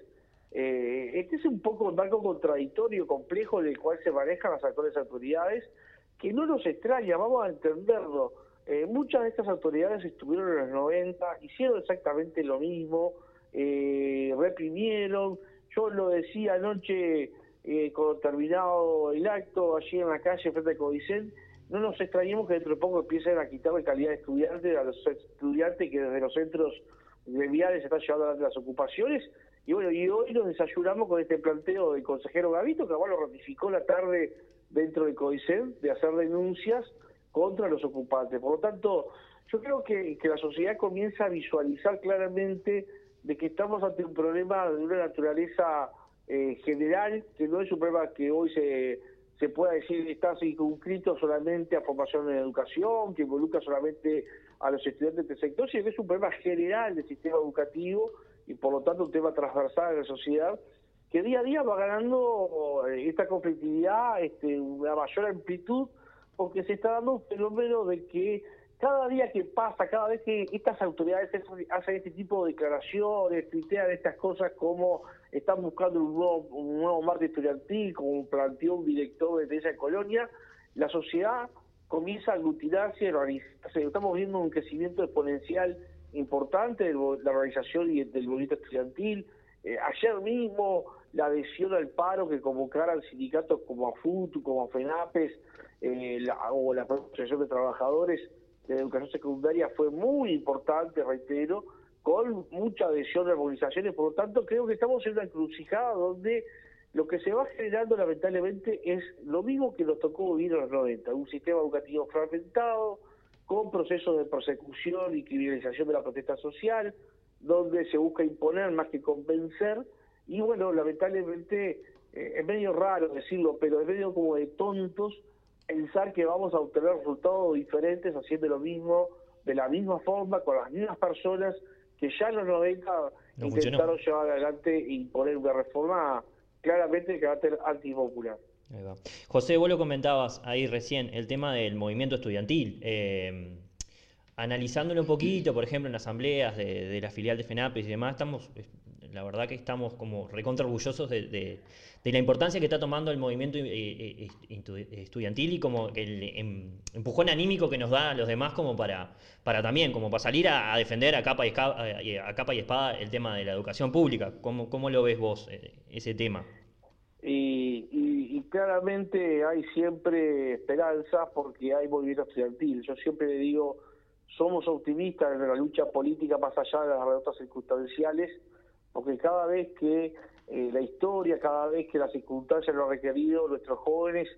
Eh, este es un poco un marco contradictorio, complejo, en el cual se manejan las actuales autoridades, que no nos extraña, vamos a entenderlo. Eh, muchas de estas autoridades estuvieron en los 90, hicieron exactamente lo mismo, eh, reprimieron. Yo lo decía anoche eh, cuando terminado el acto, allí en la calle frente al Codicen, no nos extrañemos que dentro de poco empiecen a quitar de calidad de estudiantes a los estudiantes que desde los centros gremiales se están llevando adelante las ocupaciones. Y bueno, y hoy nos desayunamos con este planteo del consejero Gavito, que además lo ratificó la tarde dentro del CODICEN, de hacer denuncias contra los ocupantes. Por lo tanto, yo creo que, que la sociedad comienza a visualizar claramente de que estamos ante un problema de una naturaleza eh, general, que no es un problema que hoy se, se pueda decir está circunscrito solamente a formación en educación, que involucra solamente a los estudiantes del sector, sino que es un problema general del sistema educativo y por lo tanto un tema transversal de la sociedad que día a día va ganando eh, esta conflictividad, este, una mayor amplitud, porque se está dando un fenómeno de que cada día que pasa, cada vez que estas autoridades hacen este tipo de declaraciones, tuitean estas cosas como están buscando un nuevo, un nuevo marco estudiantil, como planteó un director de esa colonia, la sociedad comienza a aglutinarse, organizarse. Estamos viendo un crecimiento exponencial importante de la organización y del movimiento estudiantil. Eh, ayer mismo la adhesión al paro que convocaran sindicatos como AFUTU, como FENAPES eh, la, o la Asociación de Trabajadores de Educación Secundaria fue muy importante, reitero, con mucha adhesión de organizaciones. Por lo tanto, creo que estamos en una encrucijada donde lo que se va generando lamentablemente es lo mismo que nos tocó vivir en los 90, un sistema educativo fragmentado, con procesos de persecución y criminalización de la protesta social, donde se busca imponer más que convencer, y bueno, lamentablemente eh, es medio raro decirlo, pero es medio como de tontos pensar que vamos a obtener resultados diferentes haciendo lo mismo, de la misma forma, con las mismas personas que ya en los 90 No intentaron llevar adelante y imponer una reforma claramente de carácter antipopular. Va. José, vos lo comentabas ahí recién, el tema del movimiento estudiantil. Eh, analizándolo un poquito, por ejemplo, en asambleas de, de la filial de FENAPES y demás, estamos, la verdad que estamos como recontra orgullosos de, de- la importancia que está tomando el movimiento eh, eh, estu- estudiantil y como el em- empujón anímico que nos da a los demás como para, para también, como para salir a, defender a capa, y esca- a, a capa y espada el tema de la educación pública. ¿Cómo, cómo lo ves vos, eh, ese tema? Y, claramente hay siempre esperanza porque hay movimiento estudiantil. Yo siempre le digo, somos optimistas en la lucha política más allá de las derrotas circunstanciales, porque cada vez que eh, la historia, cada vez que las circunstancias lo han requerido, nuestros jóvenes,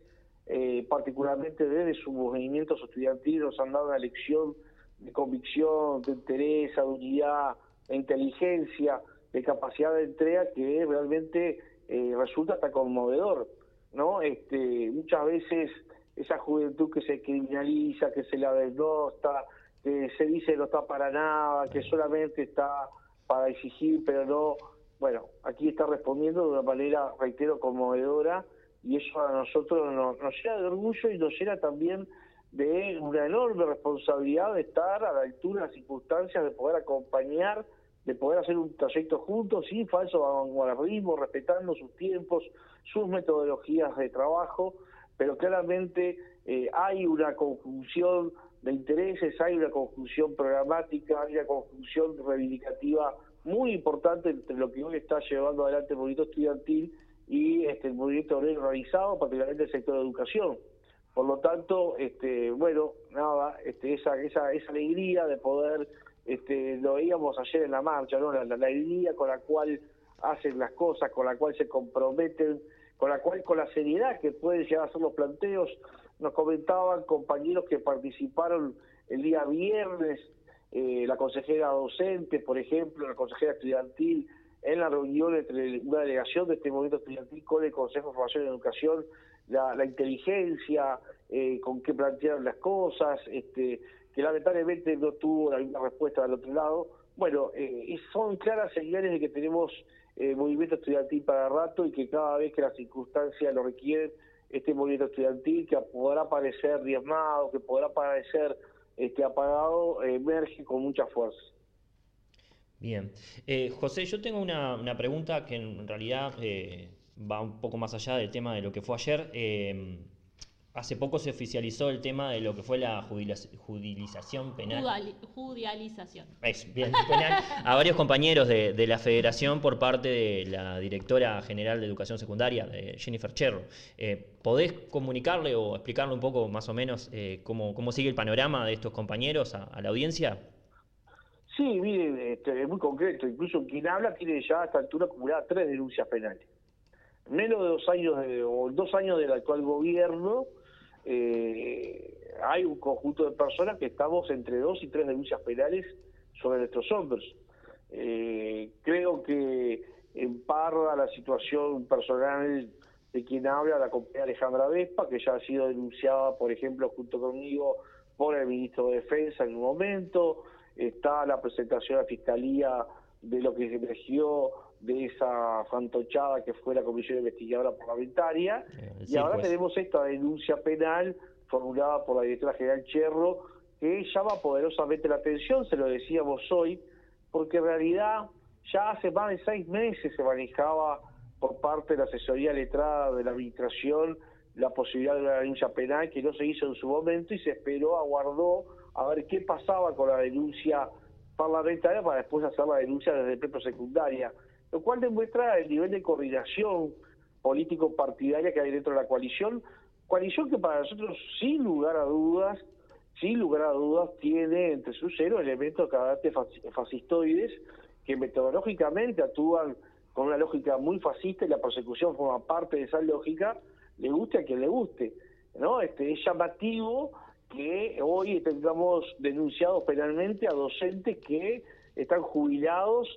eh, particularmente desde sus movimientos estudiantiles, nos han dado una lección de convicción, de interés, de unidad, de inteligencia, de capacidad de entrega que realmente eh, resulta hasta conmovedor, ¿no? Este, muchas veces esa juventud que se criminaliza, que se la desnosta, que se dice no está para nada, que solamente está para exigir, pero no, bueno, aquí está respondiendo de una manera, reitero, conmovedora, y eso a nosotros nos, nos llena de orgullo y nos llena también de una enorme responsabilidad de estar a la altura de las circunstancias, de poder acompañar, de poder hacer un trayecto juntos sin falso vanguardismo, respetando sus tiempos, sus metodologías de trabajo, pero claramente eh, hay una conjunción de intereses, hay una conjunción programática, hay una conjunción reivindicativa muy importante entre lo que hoy está llevando adelante el movimiento estudiantil y este, el movimiento obrero organizado, particularmente el sector de educación. Por lo tanto, este, bueno, nada, este, esa, esa, esa alegría de poder, este, lo veíamos ayer en la marcha, ¿no? La, la alegría con la cual hacen las cosas, con la cual se comprometen, con la cual, con la seriedad que pueden llegar a ser los planteos, nos comentaban compañeros que participaron el día viernes, eh, la consejera docente, por ejemplo, la consejera estudiantil, en la reunión entre una delegación de este movimiento estudiantil con el Consejo de Formación y Educación, la, inteligencia, eh, con qué plantearon las cosas, este, que lamentablemente no tuvo la misma respuesta del otro lado. Bueno, eh, y son claras señales de que tenemos eh, movimiento estudiantil para rato y que cada vez que las circunstancias lo requieren, este movimiento estudiantil que podrá parecer diezmado, que podrá parecer este, apagado, emerge con mucha fuerza. Bien. Eh, José, yo tengo una, una pregunta que en realidad eh, va un poco más allá del tema de lo que fue ayer. Eh, hace poco se oficializó el tema de lo que fue la judicialización penal. Judali- Judialización. Es, bien, penal, a varios compañeros de, de la federación por parte de la directora general de educación secundaria, de Jennifer Cherro. Eh, ¿Podés comunicarle o explicarle un poco más o menos eh, cómo, cómo sigue el panorama de estos compañeros a, a la audiencia? Sí, miren, este, es muy concreto. Incluso quien habla tiene ya a esta altura acumulada tres denuncias penales. Menos de dos años, de, o dos años del actual gobierno, eh, hay un conjunto de personas que estamos entre dos y tres denuncias penales sobre nuestros hombros. Eh, creo que en parra la situación personal de quien habla, la compañera Alejandra Vespa, que ya ha sido denunciada, por ejemplo, junto conmigo por el ministro de Defensa en un momento, está la presentación a la Fiscalía de lo que se emergió de esa fantochada que fue la Comisión Investigadora Parlamentaria, y circo ahora ese. tenemos esta denuncia penal formulada por la directora general Cherro, que llama poderosamente la atención, se lo decíamos hoy, porque en realidad ya hace más de seis meses se manejaba por parte de la asesoría letrada de la administración la posibilidad de una denuncia penal que no se hizo en su momento y se esperó, aguardó a ver qué pasaba con la denuncia parlamentaria para después hacer la denuncia desde prepo secundaria, lo cual demuestra el nivel de coordinación político-partidaria que hay dentro de la coalición, coalición que para nosotros sin lugar a dudas, sin lugar a dudas tiene entre sus cero elementos de carácter fasc- fascistoides que metodológicamente actúan con una lógica muy fascista y la persecución forma parte de esa lógica, le guste a quien le guste. ¿no? Este, es llamativo que hoy tengamos denunciados penalmente a docentes que están jubilados,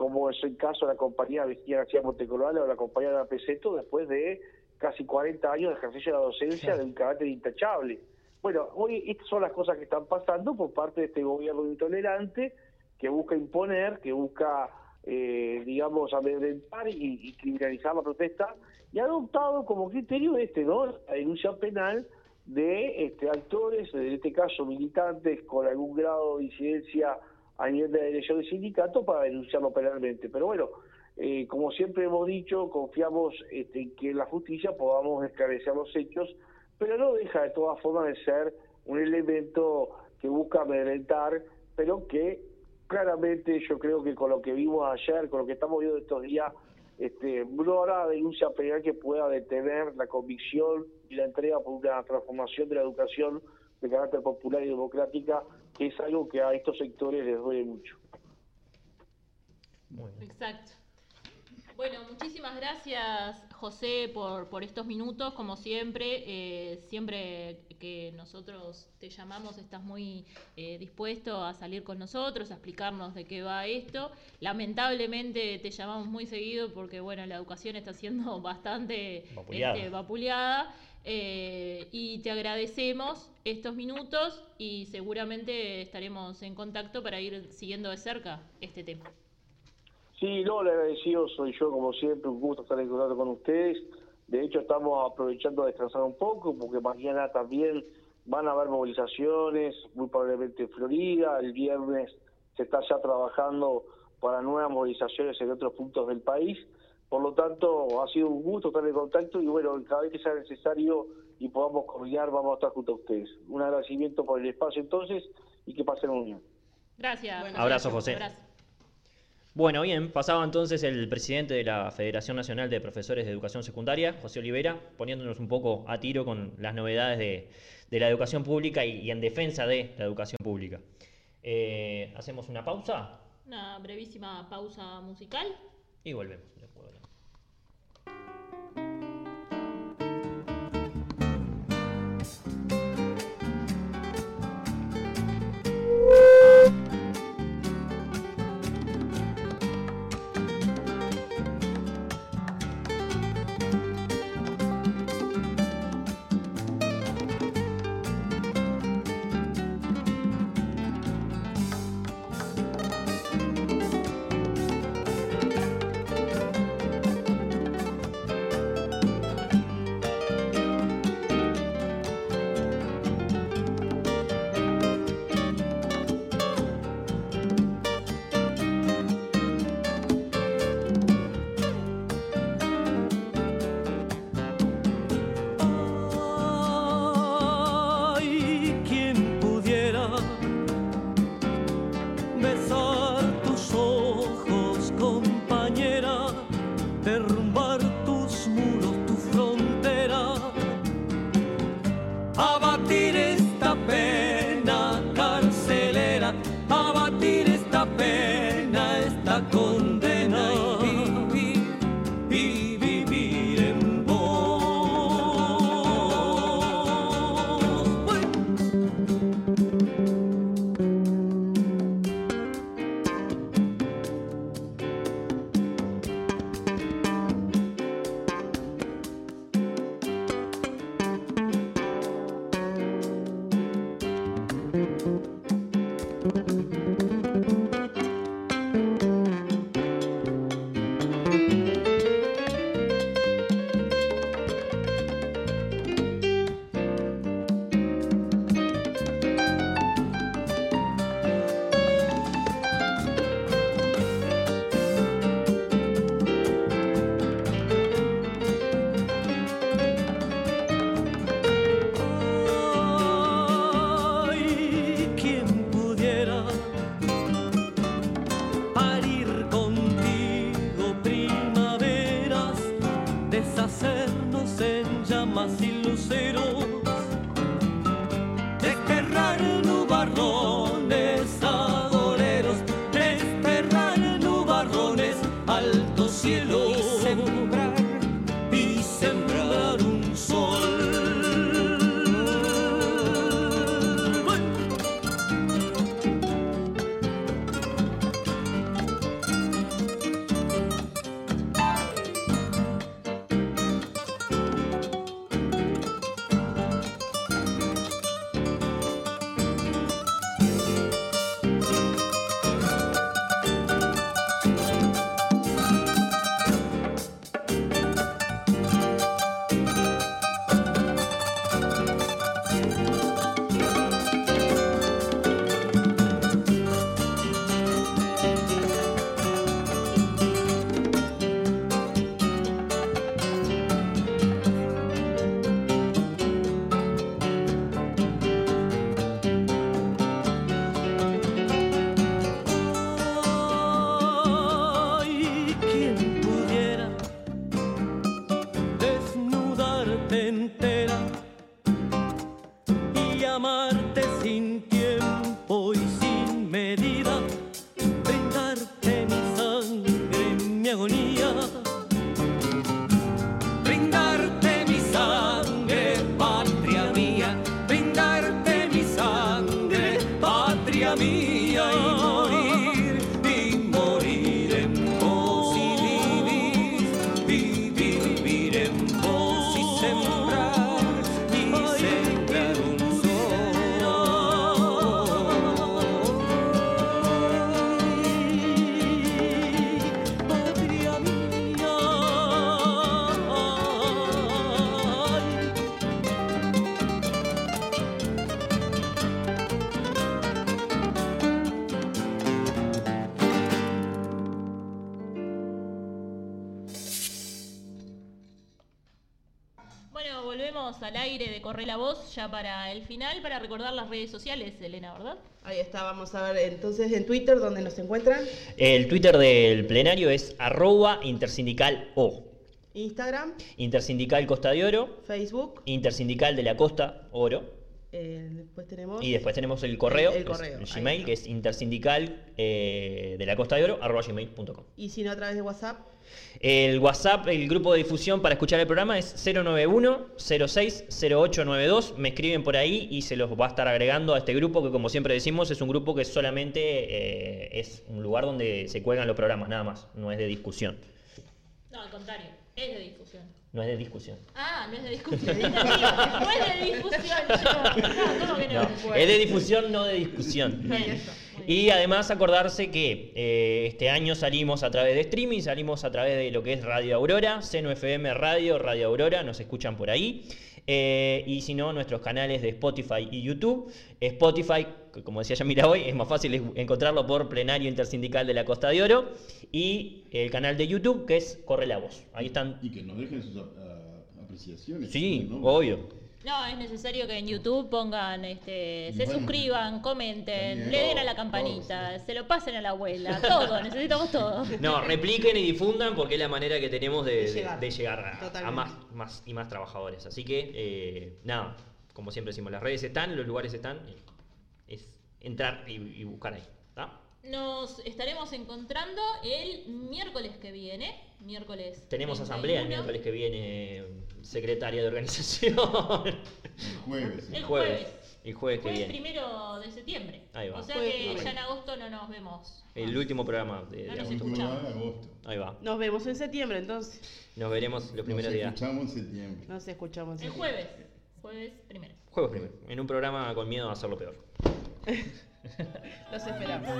como es el caso de la compañía Virginia García Montecolorado o la compañía de la Peseto, después de casi 40 años de ejercicio de la docencia de un carácter intachable. Bueno, hoy estas son las cosas que están pasando por parte de este gobierno intolerante que busca imponer, que busca, eh, digamos, amedrentar y, y criminalizar la protesta y ha adoptado como criterio este, ¿no? La denuncia penal de este, actores, en este caso militantes con algún grado de incidencia a nivel de la dirección del sindicato para denunciarlo penalmente. Pero bueno, eh, como siempre hemos dicho, confiamos este, que en la justicia podamos esclarecer los hechos, pero no deja de todas formas de ser un elemento que busca amedrentar, pero que claramente yo creo que con lo que vimos ayer, con lo que estamos viendo estos días, este, no habrá denuncia penal que pueda detener la convicción y la entrega por una transformación de la educación de carácter popular y democrática, que es algo que a estos sectores les duele mucho. Exacto. Bueno, muchísimas gracias José por, por estos minutos, como siempre. eh, siempre que nosotros te llamamos estás muy eh, dispuesto a salir con nosotros, a explicarnos de qué va esto. Lamentablemente te llamamos muy seguido porque bueno, la educación está siendo bastante Vapuleada. este, vapuleada. Eh, y te agradecemos estos minutos y seguramente estaremos en contacto para ir siguiendo de cerca este tema. Sí, no, le agradecido soy yo, como siempre, un gusto estar en contacto con ustedes. De hecho, estamos aprovechando a descansar un poco, porque mañana también van a haber movilizaciones, muy probablemente en Florida. El viernes se está ya trabajando para nuevas movilizaciones en otros puntos del país. Por lo tanto, ha sido un gusto estar en contacto y bueno, cada vez que sea necesario y podamos coordinar, vamos a estar junto a ustedes. Un agradecimiento por el espacio entonces y que pasen un día. Gracias. José. Abrazo, José. Abrazo. Bueno, bien, pasaba entonces el presidente de la Federación Nacional de Profesores de Educación Secundaria, José Olivera, poniéndonos un poco a tiro con las novedades de, de la educación pública y, y en defensa de la educación pública. Eh, Hacemos una pausa Una brevísima pausa musical. y volvemos. Para el final, para recordar las redes sociales, Elena, ¿verdad? Ahí está, vamos a ver entonces en Twitter donde nos encuentran. El Twitter del plenario es arroba intersindical o. Instagram, Intersindical Costa de Oro, Facebook, Intersindical de la Costa Oro. eh, después tenemos... Y después tenemos el correo, El- el que es correo, el Gmail, que es intersindical eh, de la Costa de Oro, arroba gmail.com. Y si no a través de WhatsApp, El WhatsApp, el grupo de difusión para escuchar el programa es 091-060892. Me escriben por ahí y se los va a estar agregando a este grupo que como siempre decimos es un grupo que solamente eh, es un lugar donde se cuelgan los programas, nada más. No es de discusión. No, al contrario, es de difusión. No es de discusión. Ah, no es de discusión. No es de difusión, yo. No, ¿cómo que no? No, es de difusión, no de discusión. Y además acordarse que eh, este año salimos a través de streaming, salimos a través de lo que es Radio Aurora, Seno FM Radio, Radio Aurora, nos escuchan por ahí. Eh, y si no, nuestros canales de Spotify y YouTube. Spotify, como decía Yamira hoy, es más fácil encontrarlo por Plenario Intersindical de la Costa de Oro. Y el canal de YouTube, que es Corre la Voz. Ahí están. Y que nos dejen sus apreciaciones. Sí, ¿no? obvio. No, es necesario que en YouTube pongan, este, se Bueno. suscriban, comenten, le den a la campanita, se lo pasen a la abuela, todo, necesitamos todo. No, repliquen y difundan porque es la manera que tenemos de, llegar. de llegar a- más, más y más trabajadores. Así que, eh, nada, como siempre decimos, las redes están, los lugares están. Es entrar y, y buscar ahí. ¿tá? Nos estaremos encontrando el miércoles que viene, miércoles. Tenemos 31. asamblea el miércoles que viene, secretaria de organización. El jueves. sí. El jueves. El jueves que viene. primero de septiembre. Ahí va. O sea Jueves que ya en agosto no nos vemos. El último programa de, de No nos agosto. De agosto. Ahí va. nos vemos en septiembre entonces. Nos veremos los primeros Nos días. escuchamos en septiembre. Nos escuchamos. en El septiembre. jueves. Jueves primero. Jueves primero. En un programa con miedo a hacerlo peor. Los esperamos.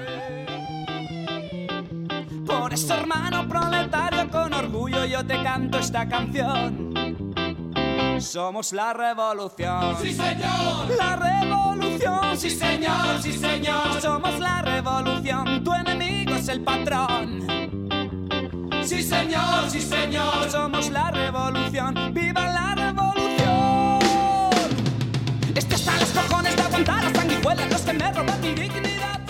Por eso, hermano proletario, con orgullo yo te canto esta canción. Somos la revolución. Sí, señor. La revolución. Sí, señor, sí, señor. Somos la revolución. Tu enemigo es el patrón. Sí, señor, sí, señor. Somos la revolución. ¡Viva la revolución! cojones de aguantar a sanguijuelas los que me roban mi dignidad.